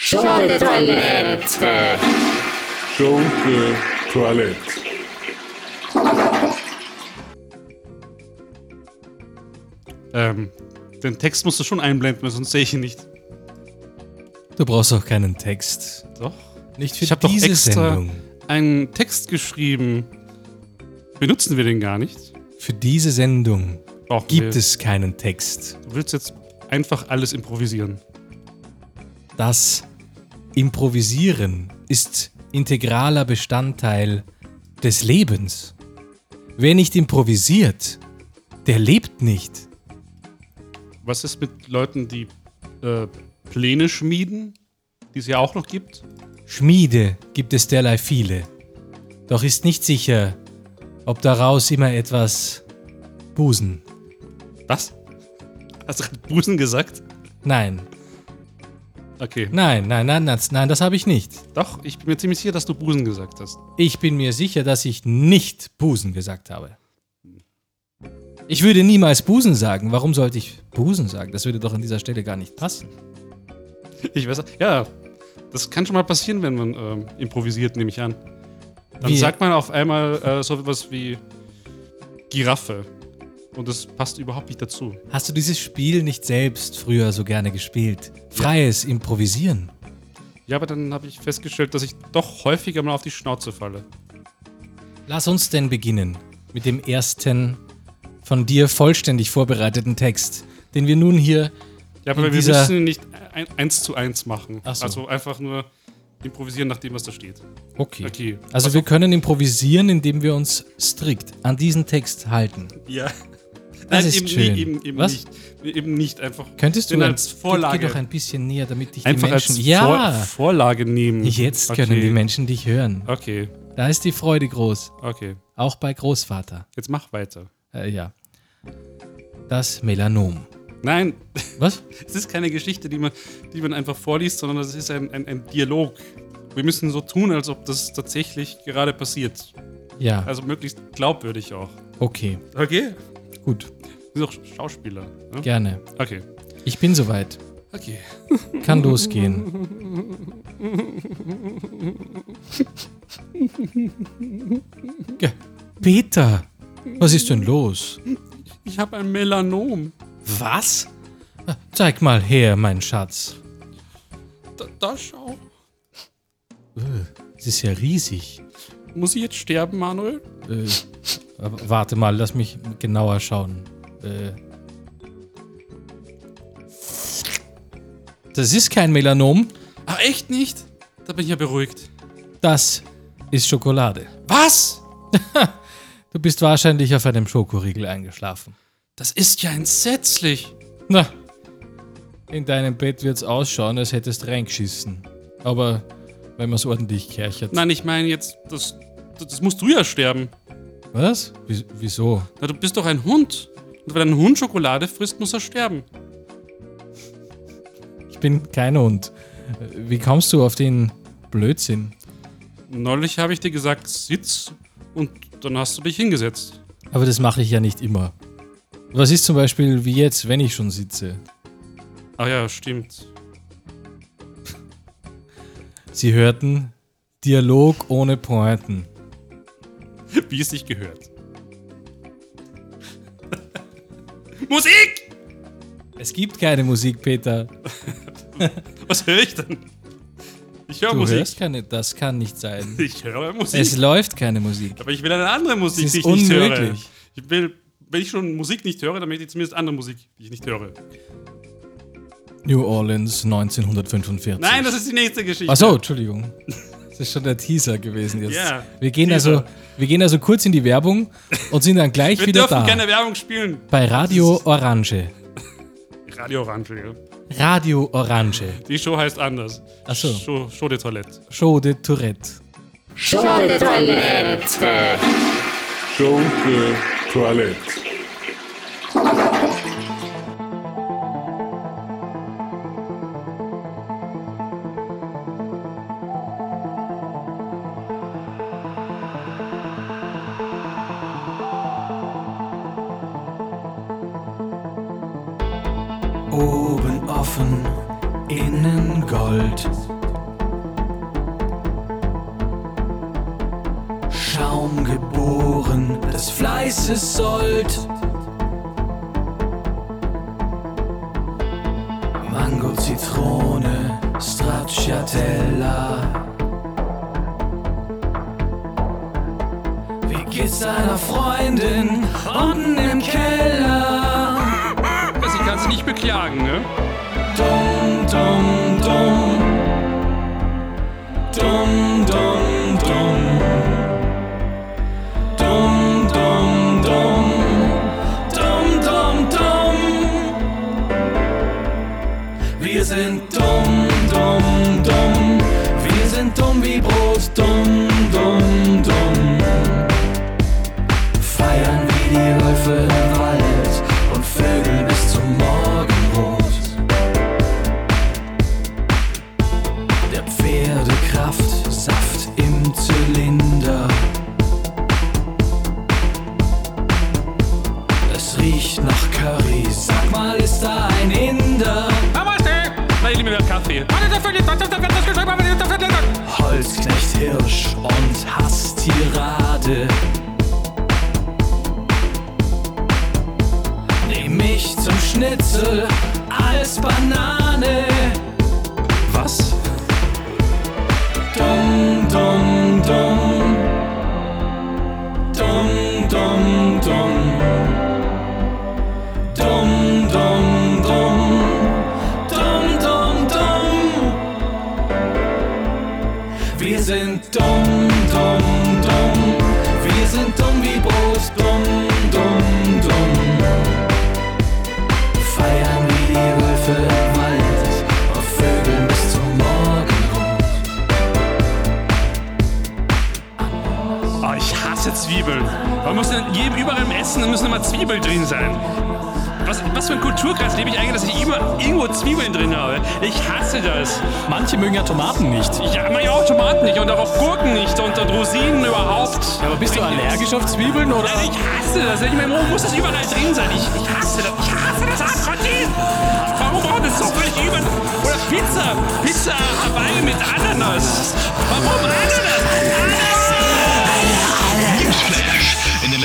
Schunke Toilette. Schunke Toilette. Ähm, den Text musst du schon einblenden, weil sonst sehe ich ihn nicht. Du brauchst auch keinen Text. Doch. Nicht für Ich habe doch diese extra Sendung. einen Text geschrieben. Benutzen wir den gar nicht? Für diese Sendung Brauchen gibt wir. es keinen Text. Du willst jetzt einfach alles improvisieren. Das Improvisieren ist integraler Bestandteil des Lebens. Wer nicht improvisiert, der lebt nicht. Was ist mit Leuten, die äh, Pläne schmieden, die es ja auch noch gibt? Schmiede gibt es derlei viele. Doch ist nicht sicher, ob daraus immer etwas Busen. Was? Hast du gerade Busen gesagt? Nein, Okay. nein, nein, nein, nein, nein, das habe ich nicht. Doch, ich bin mir ziemlich sicher, dass du Busen gesagt hast. Ich bin mir sicher, dass ich nicht Busen gesagt habe. Ich würde niemals Busen sagen. Warum sollte ich Busen sagen? Das würde doch an dieser Stelle gar nicht passen. Ich weiß, ja, das kann schon mal passieren, wenn man ähm, improvisiert, nehme ich an. Dann Wie- sagt man auf einmal äh, so etwas wie Giraffe. Und das passt überhaupt nicht dazu. Hast du dieses Spiel nicht selbst früher so gerne gespielt? Freies Improvisieren. Ja, aber dann habe ich festgestellt, dass ich doch häufiger mal auf die Schnauze falle. Lass uns denn beginnen mit dem ersten von dir vollständig vorbereiteten Text, den wir nun hier Ja, In aber wir müssen ihn nicht ein, eins zu eins machen. Ach so. Also einfach nur improvisieren nach dem, was da steht. Okay. Okay. Also Pass wir auf. können improvisieren, indem wir uns strikt an diesen Text halten. Ja. Das ist eben, schön. nie- eben, eben Was? nicht. Eben nicht einfach. Könntest du den ein- als Vorlage. Geh, geh doch ein bisschen näher, damit dich einfach die Menschen. als ja, Vor Vorlage nehmen. jetzt Okay. können die Menschen dich hören. Okay, Da ist die Freude groß. okay. Auch bei Großvater. Jetzt mach weiter. Äh, ja. Das Melanom. Nein, Was? es ist keine Geschichte, die man, die man einfach vorliest, sondern es ist ein, ein, ein Dialog. Wir müssen so tun, als ob das tatsächlich gerade passiert. Ja, Also möglichst glaubwürdig auch. okay. Okay. Gut. Wir sind doch Schauspieler. Ne? Gerne. Okay. Ich bin soweit. Okay. Kann losgehen. Ge- Peter, was ist denn los? Ich habe ein Melanom. Was? Zeig mal her, mein Schatz. Da, da schau. Es ist ja riesig. Muss ich jetzt sterben, Manuel? Äh, warte mal, lass mich genauer schauen. Äh, das ist kein Melanom, Ach, echt nicht? Da bin ich ja beruhigt. das ist Schokolade. Was? Du bist wahrscheinlich auf einem Schokoriegel eingeschlafen. Das ist ja entsetzlich. Na, in deinem Bett wird's ausschauen, als hättest reingeschissen. Aber wenn man's ordentlich kerchert. Nein, ich meine jetzt, das, das musst du ja sterben. Was? Wie- Wieso? Na, du bist doch ein Hund. Und wenn ein Hund Schokolade frisst, muss er sterben. Ich bin kein Hund. Wie kommst du auf den Blödsinn? Neulich habe ich dir gesagt, sitz und dann hast du dich hingesetzt. Aber das mache ich ja nicht immer. Was ist zum Beispiel wie jetzt, wenn ich schon sitze? Ach ja, stimmt. Sie hörten Dialog ohne Pointen. Wie es sich gehört. Musik! Es gibt keine Musik, Peter. Was höre ich denn? Ich höre Musik. hörst keine, das kann nicht sein. Ich höre Musik. Es läuft keine Musik. Aber ich will eine andere Musik, die ich nicht höre. unmöglich. Ich will, wenn ich schon Musik nicht höre, dann möchte ich zumindest andere Musik, die ich nicht höre. New Orleans 1945. Nein, das ist die nächste Geschichte. Achso, Entschuldigung. Das ist schon der Teaser gewesen jetzt. Ja, wir, gehen Teaser. also, wir gehen also kurz in die Werbung und sind dann gleich Wir wieder dürfen da. keine Werbung spielen. Bei Radio Orange. Radio Orange, ja. Radio Orange. Die Show heißt anders. Ach so. Show, Show de Toilette. Show de Tourette. Schunke Toilette. Schunke Toilette. Schaum geboren, des Fleißes Sold. Mango, Zitrone, Stracciatella. Wie geht's deiner Freundin unten im Keller? Sie kann sich nicht beklagen, ne? Dum, dum, dum. Wir sind dumm, dumm, dumm. Wir sind dumm wie Brot. Dumm, dumm, dumm. Feiern wie die Wölfe im Wald. Und Vögel bis zum Morgenrot. Oh, ich hasse Zwiebeln. Man muss in jedem, überall im Essen müssen immer Zwiebeln drin sein. Was, was für ein Kulturkreis lebe ich eigentlich, dass ich immer irgendwo Zwiebeln drin habe? Ich hasse das. Manche mögen ja Tomaten nicht. Ich mag ja auch Tomaten nicht und auch Gurken nicht und, und Rosinen überhaupt. Aber bist du allergisch auf Zwiebeln oder? Nein, ich hasse das. Ich meine, warum muss das überall drin sein? Ich, ich hasse das. Ich hasse das abgrundtief. Warum braucht es so viel über... Oder Pizza. Pizza Hawaii mit Ananas. Warum Ananas? Newsflash.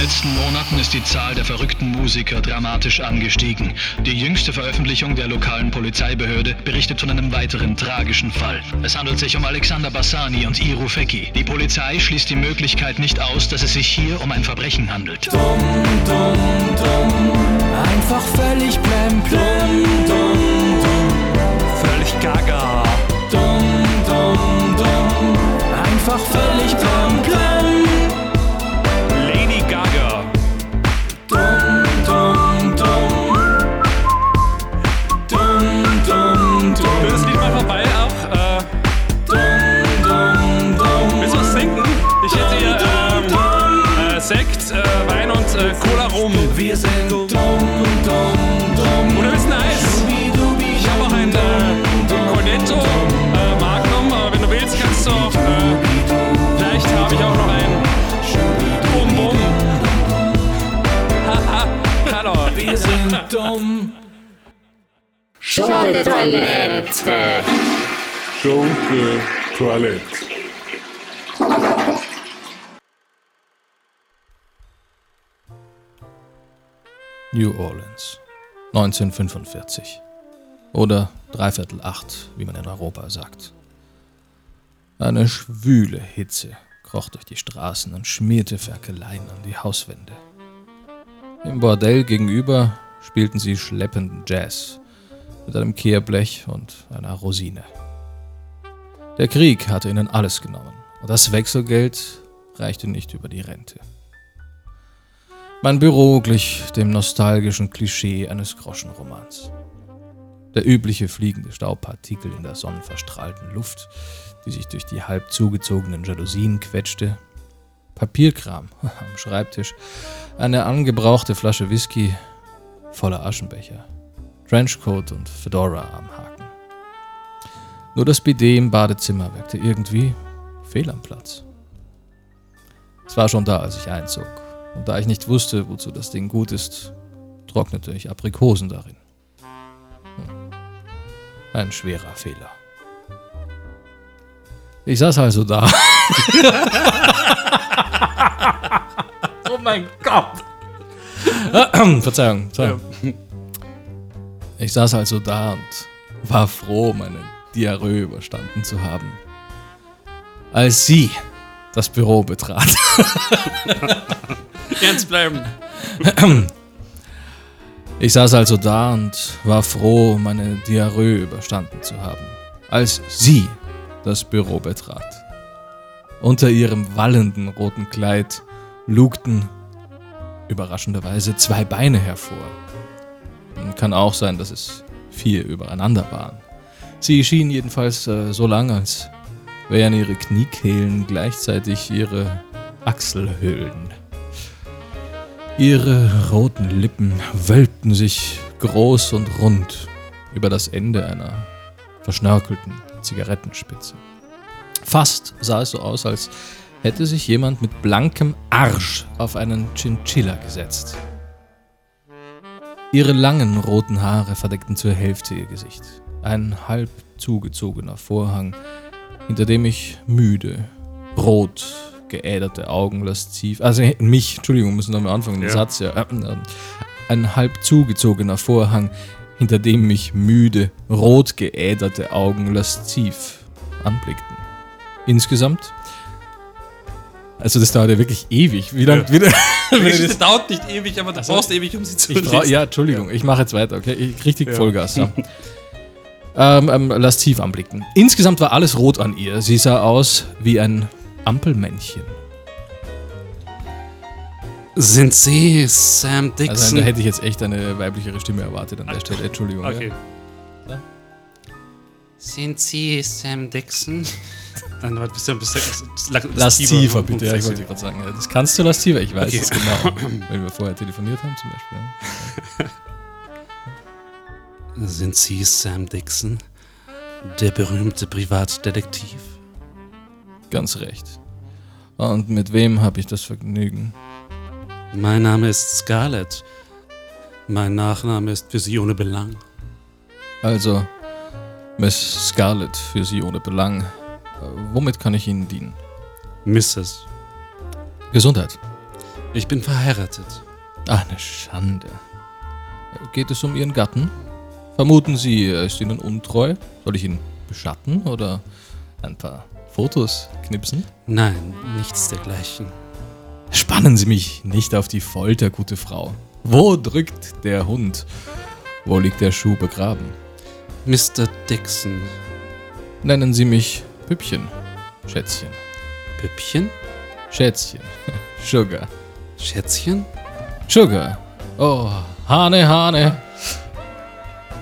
In den letzten Monaten ist die Zahl der verrückten Musiker dramatisch angestiegen. Die jüngste Veröffentlichung der lokalen Polizeibehörde berichtet von einem weiteren tragischen Fall. Es handelt sich um Alexander Bassani und Iru Feki. Die Polizei schließt die Möglichkeit nicht aus, dass es sich hier um ein Verbrechen handelt. Dumm, dumm, dumm. Einfach völlig plemplem. Dumm, dumm. Völlig gaga. Dumm, dumm, dumm. Einfach völlig plemplem. Lady Äh, Cola rum. Wir sind dumm, dumm, dumm. Oder willst du ein Eis? Ich habe auch ein äh, Cornetto äh, Magnum, aber wenn du willst, kannst du auch. Äh, vielleicht habe ich auch noch ein Bum Bum. Haha, hallo. Wir sind dumm. Schunke-Toilette. Schunke Toilette. New Orleans, 1945. Oder dreiviertel acht, wie man in Europa sagt. Eine schwüle Hitze kroch durch die Straßen und schmierte Ferkeleien an die Hauswände. Im Bordell gegenüber spielten sie schleppenden Jazz mit einem Kehrblech und einer Rosine. Der Krieg hatte ihnen alles genommen und das Wechselgeld reichte nicht über die Rente. Mein Büro glich dem nostalgischen Klischee eines Groschenromans. Der übliche fliegende Staubpartikel in der sonnenverstrahlten Luft, die sich durch die halb zugezogenen Jalousien quetschte, Papierkram am Schreibtisch, eine angebrauchte Flasche Whisky, voller Aschenbecher, Trenchcoat und Fedora am Haken. Nur das Bidet im Badezimmer wirkte irgendwie fehl am Platz. Es war schon da, als ich einzog, und da ich nicht wusste, wozu das Ding gut ist, trocknete ich Aprikosen darin. Hm. Ein schwerer Fehler. Ich saß also da. oh mein Gott. Verzeihung. Verzeihung. Ich saß also da und war froh, meine Diarrhoe überstanden zu haben. Als sie das Büro betrat. Ernst bleiben. Ich saß also da und war froh, meine Diarrhoe überstanden zu haben, als sie das Büro betrat. Unter ihrem wallenden roten Kleid lugten überraschenderweise zwei Beine hervor. Kann auch sein, dass es vier übereinander waren. Sie schien jedenfalls äh, so lang, als wären ihre Kniekehlen gleichzeitig ihre Achselhöhlen. Ihre roten Lippen wölbten sich groß und rund über das Ende einer verschnörkelten Zigarettenspitze. Fast sah es so aus, als hätte sich jemand mit blankem Arsch auf einen Chinchilla gesetzt. Ihre langen roten Haare verdeckten zur Hälfte ihr Gesicht. Ein halb zugezogener Vorhang, hinter dem ich müde, rot geäderte Augen lasziv, also mich, Entschuldigung, müssen wir nochmal anfangen, den Ja. Satz, ja. Äh, äh, Ein halb zugezogener Vorhang, hinter dem mich müde, rot geäderte Augen lasziv anblickten. Insgesamt, also das dauert ja wirklich ewig. Wie lange? Ja. Wieder, Die Geschichte dauert nicht ewig, aber du brauchst ewig, um sie zu ich brauch, ja, Entschuldigung, ich mache jetzt weiter, okay? Ich richtig Ja. Vollgas. Ja. ähm, ähm, lasziv anblicken. Insgesamt war alles rot an ihr. Sie sah aus wie ein Ampelmännchen. Sind Sie Sam Also Dixon? da hätte ich jetzt echt eine weiblichere Stimme erwartet an der Stelle. Entschuldigung. okay. Ja. Sind Sie Sam Dixon? Dann war ein bisschen, ein bisschen Lasziver, bitte. Ja, ich wollte gerade sagen. Das kannst du lasziver, ich weiß Okay. es genau. Wenn wir vorher telefoniert haben zum Beispiel. Sind Sie Sam Dixon? Der berühmte Privatdetektiv? Ganz recht. Und mit wem habe ich das Vergnügen? Mein Name ist Scarlett. Mein Nachname ist für Sie ohne Belang. Also, Miss Scarlett, für Sie ohne Belang. Womit kann ich Ihnen dienen? Mrs. Gesundheit. Ich bin verheiratet. Ach, eine Schande. Geht es um Ihren Gatten? Vermuten Sie, er ist Ihnen untreu? Soll ich ihn beschatten oder ein paar Fotos knipsen? Nein, nichts dergleichen. Spannen Sie mich nicht auf die Folter, gute Frau. Wo drückt der Hund? Wo liegt der Schuh begraben? Mr. Dixon. Nennen Sie mich Püppchen. Schätzchen. Püppchen? Schätzchen. Sugar. Schätzchen? Sugar. Oh, Hane, Hane.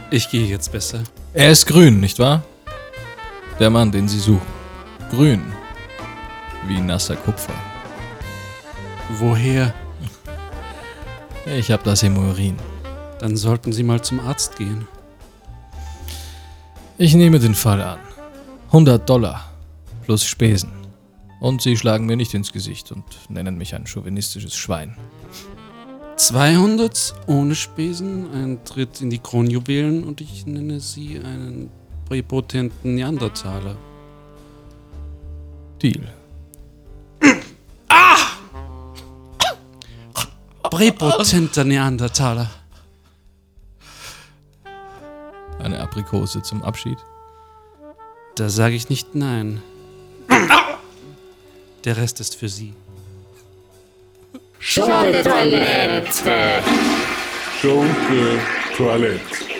Ich gehe jetzt besser. Er ist grün, nicht wahr? Der Mann, den Sie suchen. Grün. Wie nasser Kupfer. Woher? Ich hab das im Urin. Dann sollten Sie mal zum Arzt gehen. Ich nehme den Fall an. 100 Dollar. Plus Spesen. Und Sie schlagen mir nicht ins Gesicht und nennen mich ein chauvinistisches Schwein. 200 ohne Spesen, ein Tritt in die Kronjuwelen und ich nenne Sie einen präpotenten Neandertaler. Deal. Präpotenter Neandertaler. Eine Aprikose zum Abschied. Da sage ich nicht nein. Der Rest ist für Sie. Showtoilette. Schunke Toilette.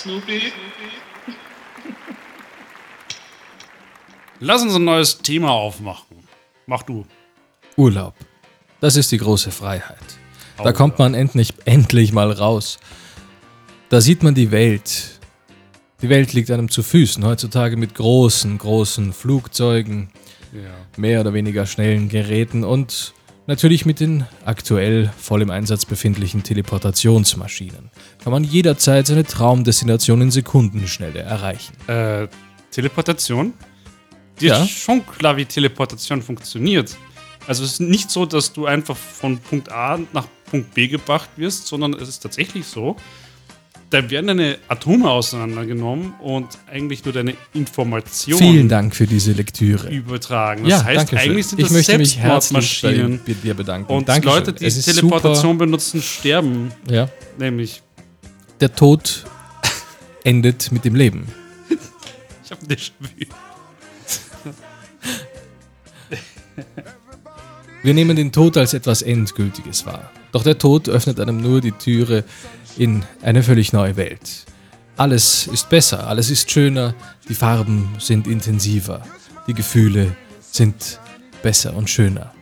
Snoopy. Lass uns ein neues Thema aufmachen. Mach du. Urlaub. Das ist die große Freiheit. Da kommt man endlich, endlich mal raus. Da sieht man die Welt. Die Welt liegt einem zu Füßen heutzutage mit großen, großen Flugzeugen, mehr oder weniger schnellen Geräten und natürlich mit den aktuell voll im Einsatz befindlichen Teleportationsmaschinen. Kann man jederzeit seine Traumdestination in Sekundenschnelle erreichen. Äh, Teleportation? Dir Ja. ist schon klar, wie Teleportation funktioniert. Also es ist nicht so, dass du einfach von Punkt A nach Punkt B gebracht wirst, sondern es ist tatsächlich so, da werden deine Atome auseinandergenommen und eigentlich nur deine Informationen Vielen Dank für diese Lektüre. übertragen. Das heißt, danke schön. eigentlich sind ich das möchte mich herzlich bei Selbstmordmaschinen. bei dir bedanken. Und Dankeschön. Leute, die Teleportation benutzen, sterben. Super. Ja. Nämlich, Der Tod endet mit dem Leben. ich habe Déjà-vu. Wir nehmen den Tod als etwas Endgültiges wahr. Doch der Tod öffnet einem nur die Türe in eine völlig neue Welt. Alles ist besser, alles ist schöner, die Farben sind intensiver, die Gefühle sind besser und schöner.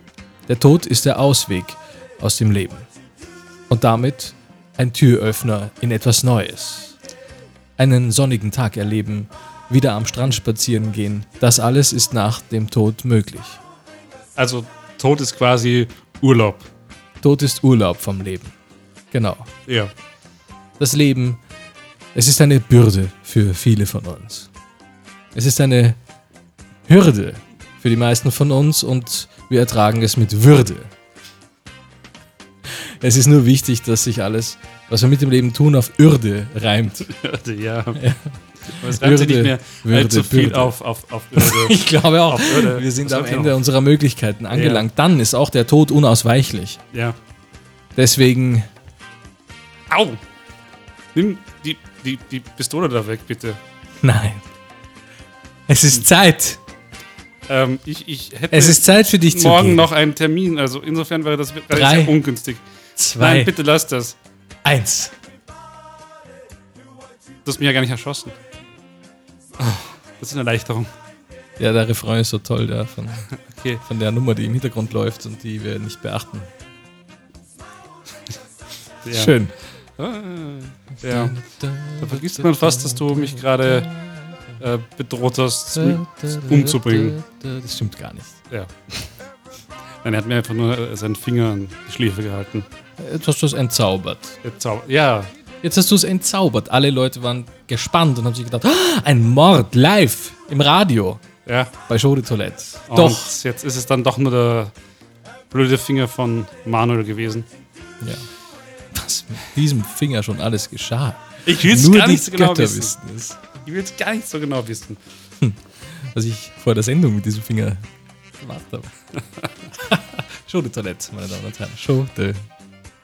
Der Tod ist der Ausweg aus dem Leben. Und damit ein Türöffner in etwas Neues. Einen sonnigen Tag erleben, wieder am Strand spazieren gehen, das alles ist nach dem Tod möglich. Also, Tod ist quasi Urlaub. Tod ist Urlaub vom Leben. Genau. Ja. Das Leben, es ist eine Bürde für viele von uns. Es ist eine Hürde für die meisten von uns und wir ertragen es mit Würde. Es ist nur wichtig, dass sich alles, was wir mit dem Leben tun, auf Ürde reimt. Würde, ja. Aber es reimt Würde, nicht mehr Würde, allzu viel Bürde. auf, auf, auf Würde. Ich glaube auch, Ürde. wir sind Das am Ende unserer Möglichkeiten angelangt. Dann ist auch der Tod unausweichlich. ja. Deswegen, Au! Nimm die, die, die Pistole da weg, bitte. nein. Es ist Zeit. Ähm, ich, ich hätte Es ist Zeit für dich zu morgen noch einen Termin, also insofern wäre das, wäre das Drei, sehr ungünstig. Zwei, Nein, bitte lass das. eins. Du hast mich ja gar nicht erschossen. Oh, das ist eine Erleichterung. Ja, der Refrain ist so toll, der von, Okay. von der Nummer, die im Hintergrund läuft und die wir nicht beachten. Ja. Schön. Ja. Da vergisst man fast, dass du mich gerade äh, bedroht hast, mich umzubringen. Das stimmt gar nicht. Ja. Nein, er hat mir einfach nur äh, seinen Finger an die Schläfe gehalten. Jetzt hast du es entzaubert. Jetzt zau- Ja, Jetzt hast du es entzaubert. Alle Leute waren gespannt und haben sich gedacht, "Ah, ein Mord live im Radio ja. bei Show de Toilette. Und Doch. jetzt ist es dann doch nur der blöde Finger von Manuel gewesen. Ja. Was mit diesem Finger schon alles geschah. Ich will es gar nicht so genau Götter wissen. wissen. Ich will es gar nicht so genau wissen. Was ich vor der Sendung mit diesem Finger gemacht habe. Show de Toilette, meine Damen und Herren. Show de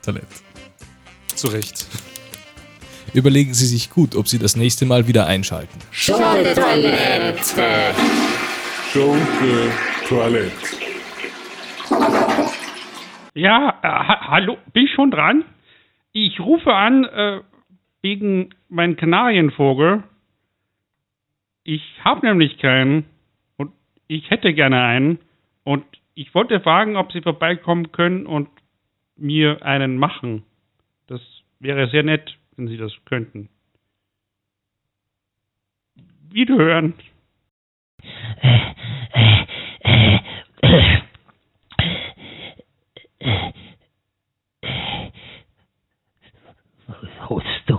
Toilette. Zu Recht. Überlegen Sie sich gut, ob Sie das nächste Mal wieder einschalten. Show de Toilette. Show de Toilette. Ja, äh, ha hallo, bin ich schon dran? Ich rufe an äh, wegen meinem Kanarienvogel. Ich habe nämlich keinen und ich hätte gerne einen und ich wollte fragen, ob Sie vorbeikommen können und mir einen machen. Das wäre sehr nett, wenn Sie das könnten. Wiederhören. Hast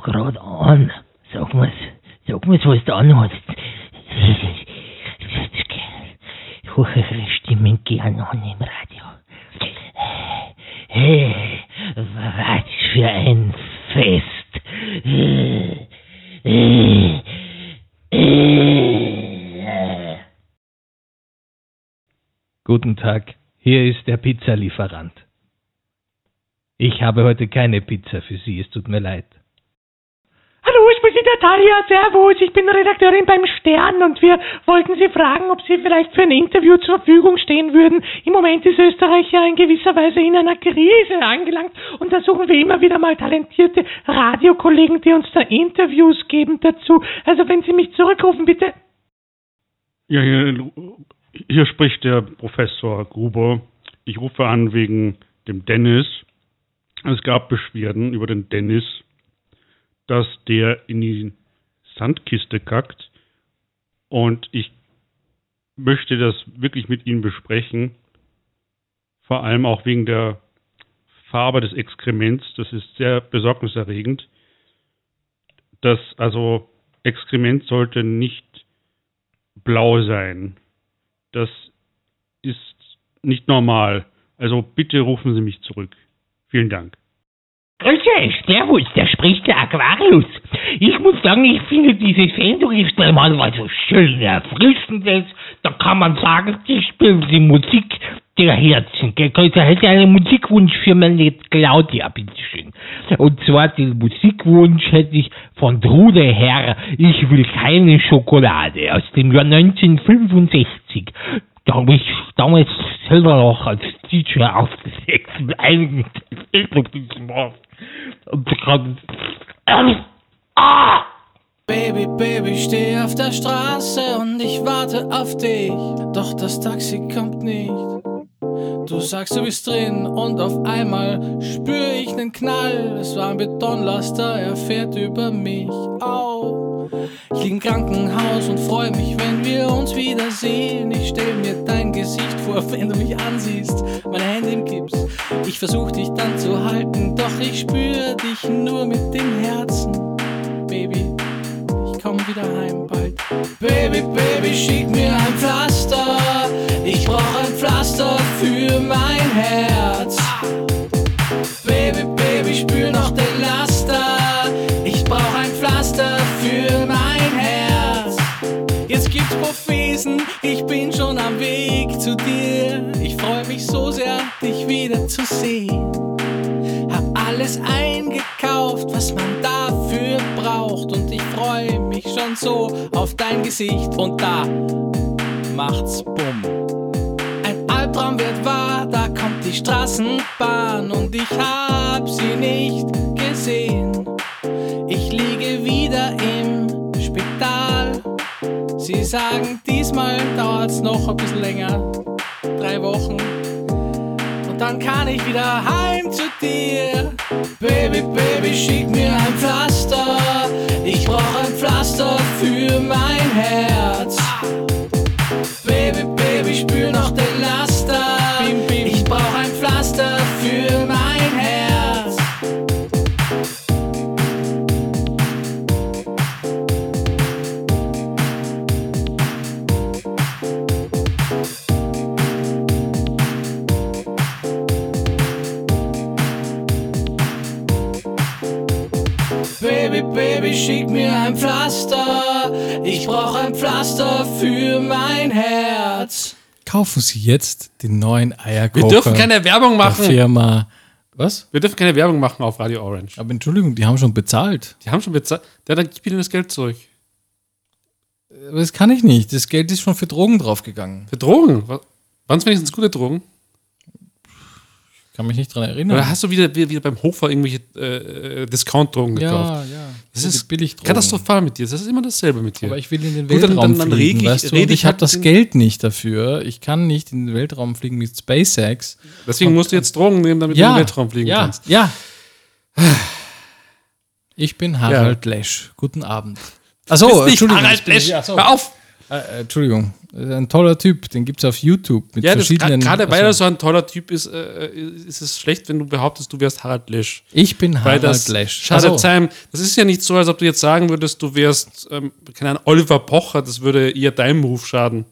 gerade an? Sag mal's, sag mal's, was du anhast. Ich höre Stimmen gern an im Radio. Hey, was für ein Fest. Guten Tag, hier ist der Pizzalieferant. Ich habe heute keine Pizza für Sie, es tut mir leid. Hallo, ich Grüße Sie, Natalia. Servus. Ich bin Redakteurin beim Stern und wir wollten Sie fragen, ob Sie vielleicht für ein Interview zur Verfügung stehen würden. Im Moment ist Österreich ja in gewisser Weise in einer Krise angelangt und da suchen wir immer wieder mal talentierte Radiokollegen, die uns da Interviews geben dazu. Also wenn Sie mich zurückrufen, bitte. Ja, hier, hier spricht der Professor Gruber. Ich rufe an wegen dem Dennis. Es gab Beschwerden über den Dennis, dass der in die Sandkiste kackt. Und ich möchte das wirklich mit Ihnen besprechen. Vor allem auch wegen der Farbe des Exkrements. Das ist sehr besorgniserregend. Das, also, Exkrement sollte nicht blau sein. Das ist nicht normal. Also bitte rufen Sie mich zurück. Vielen Dank. Grüße, Servus, da spricht der Aquarius. Ich muss sagen, ich finde diese Sendung ist normalerweise schön erfrischendes. Da kann man sagen, die spielen die Musik der Herzen. Da hätte einen Musikwunsch für meine Claudia, bitteschön. Und zwar den Musikwunsch hätte ich von Trude Herr, ich will keine Schokolade, aus dem Jahr 1965. Da habe ich damals selber noch als DJ aufgesetzt mit einigen und kann ah! Baby, Baby, steh auf der Straße und ich warte auf dich. Doch das Taxi kommt nicht. Du sagst, du bist drin und auf einmal spür ich nen Knall. Es war ein Betonlaster, er fährt über mich. Au. Ich lieg im Krankenhaus und freu mich, wenn wir uns wiedersehen. Ich stell mir dein Gesicht vor, wenn du mich ansiehst. Meine Hände im Gips. Ich versuch dich dann zu halten, doch ich spür dich nur mit dem Herzen. Baby, ich komm wieder heim bald. Baby, Baby, schick mir ein Pflaster. Ich brauch ein Pflaster für mein Herz. Baby, Baby, spür noch den Prophesen, ich bin schon am Weg zu dir. Ich freu mich so sehr, dich wieder zu sehen. Hab alles eingekauft, was man dafür braucht. Und ich freu mich schon so auf dein Gesicht. Und da macht's bumm. Ein Albtraum wird wahr, da kommt die Straßenbahn und ich hab sie nicht gesehen. Ich liege wieder im Spital. Sie sagen, diesmal dauert's noch ein bisschen länger. Drei Wochen. Und dann kann ich wieder heim zu dir. Baby, Baby, schick mir ein Pflaster. Ich brauch ein Pflaster für mein Herz. Baby, Baby, spür noch den Laster. Schick mir ein Pflaster. Ich brauch ein Pflaster für mein Herz. Kaufen Sie jetzt den neuen Eierkocher. Wir dürfen keine Werbung der machen. Firma. Was? Wir dürfen keine Werbung machen auf Radio Orange. Aber Entschuldigung, die haben schon bezahlt. Die haben schon bezahlt. Der hat gibt ihnen das Geld zurück. Aber das kann ich nicht. Das Geld ist schon für Drogen draufgegangen. Für Drogen? Waren es wenigstens gute Drogen? Kann mich nicht dran erinnern. Oder hast du wieder, wieder, wieder beim Hofer irgendwelche äh, äh, Discount-Drogen Ja, gekauft? ja. Das So ist Billigdrogen. katastrophal mit dir. Das ist immer dasselbe mit dir. Aber ich will in den Gut, dann- Weltraum dann- dann fliegen, ich- weißt du? Und ich ich habe halt das Geld nicht dafür. Ich kann nicht in den Weltraum fliegen mit SpaceX. Deswegen musst du jetzt Drogen nehmen, damit ja, du in den Weltraum fliegen ja, kannst. Ja. Ich bin Harald Lesch. Guten Abend. Achso, Entschuldigung. Harald das bin ich- Lesch. ja, so. Hör auf! Äh, äh, Entschuldigung. Äh, Ein toller Typ. Den gibt es auf YouTube mit Ja, verschiedenen. gerade weil er also, so ein toller Typ ist, äh, ist es schlecht, wenn du behauptest, du wärst Harald Lesch. Ich bin Weil Harald das Lesch. schadet Ach so. seinem. Das ist ja nicht so, als ob du jetzt sagen würdest, du wärst, ähm, keine Ahnung, Oliver Pocher, das würde eher deinem Ruf schaden.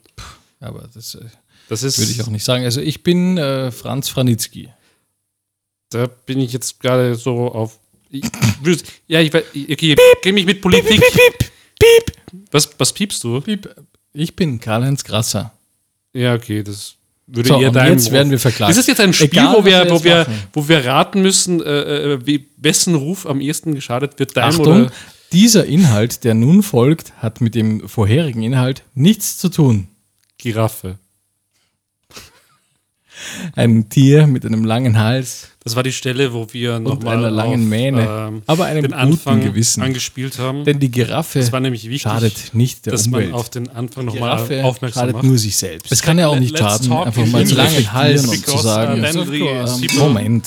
Aber das, äh, Das ist. würde ich auch nicht sagen. Also ich bin äh, Franz Franitzky. Da bin ich jetzt gerade so auf. Ich, ja, ich weiß. Okay, kenn mich mit Politik. Piep, piep, piep, Was, was piepst du? Piep. Ich bin Karl-Heinz Grasser. Ja, okay, das würde So, eher deinem jetzt werden wir verklagt. Ist das jetzt ein Spiel, Egal, wo, wir, wo, wir, machen. wo wir raten müssen, äh, äh, wessen Ruf am ehesten geschadet wird? Deinem Achtung, oder? Dieser Inhalt, der nun folgt, hat mit dem vorherigen Inhalt nichts zu tun. Giraffe. Ein Tier mit einem langen Hals. Das war die Stelle, wo wir nochmal einer langen auf, Mähne, ähm, aber einem den guten Anfang Gewissen. angespielt haben. Denn die Giraffe das war nämlich wichtig, schadet nicht der dass Umwelt. man auf den Anfang Die nochmal Giraffe aufmerksam schadet macht. nur sich selbst. Es kann ja auch nicht schaden, einfach in mal zu langen Hals und zu sagen, uh, Moment,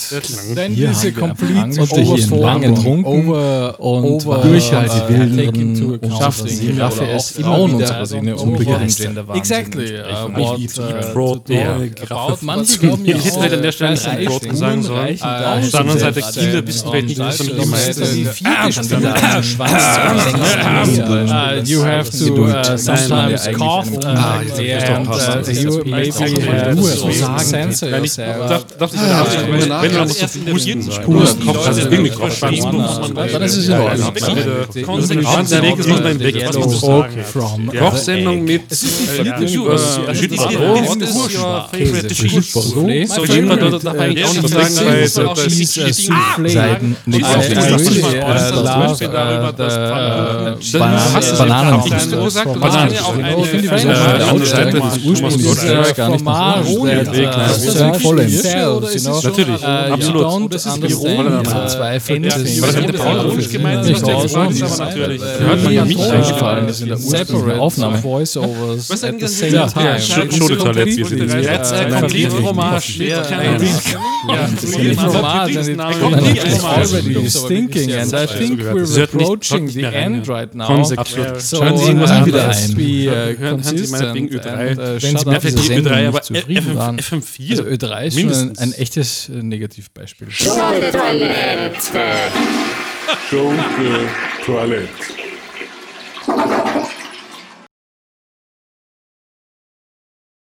Then hier haben wir Anfang und hier einen langen Trunken over- und durchhaltewillen und schafft die Giraffe es immer Frauen wieder unserer Sinne unbegrenzt. Exactly. Uh, Nicht uh, about- Uh, Hast du Bananen- Hast du gesagt? Bananen- Bananen ist auch eine Genau, finde ich äh, so. andere Seite Seite des des Ursprungs Ursprungs ist ja gar nicht Fromage so that, Weg, uh, das ist ist das ein wirklich Vollends. Fischel oder ist es Natürlich, schon, uh, absolut. You don't Das ist understand Ironie. uh, Zwei Fenster. everything. Weil das mit Everything. ironisch gemeint ist, Nicht das all schon, these, aber uh, natürlich. uh, Hört man ja mich uh, eingefallen, ist in der separate ursprünglichen Aufnahme. voiceovers Was at denn the das? same Ja, time. ja, Sch- Schuletoilette, wie sie jetzt That's a Nein, complete nein, fromage. nein, Yeah, nein, and- nein. Yeah, Ja, it's früher really mal fromage and it Completely Nein, already stinking and I think we're nicht- approaching the nicht end right now. Konsequent. So Hören Sie irgendwas uh, anderes let's ein. be uh, Hören- Sie meinetwegen Ö3. and uh, Wenn Sie up perfekt the Ö3, Sendung aber nicht zufrieden FM waren. FM4 Also Ö3 ist schon ein, echtes äh, Negativbeispiel. Show für Toilette.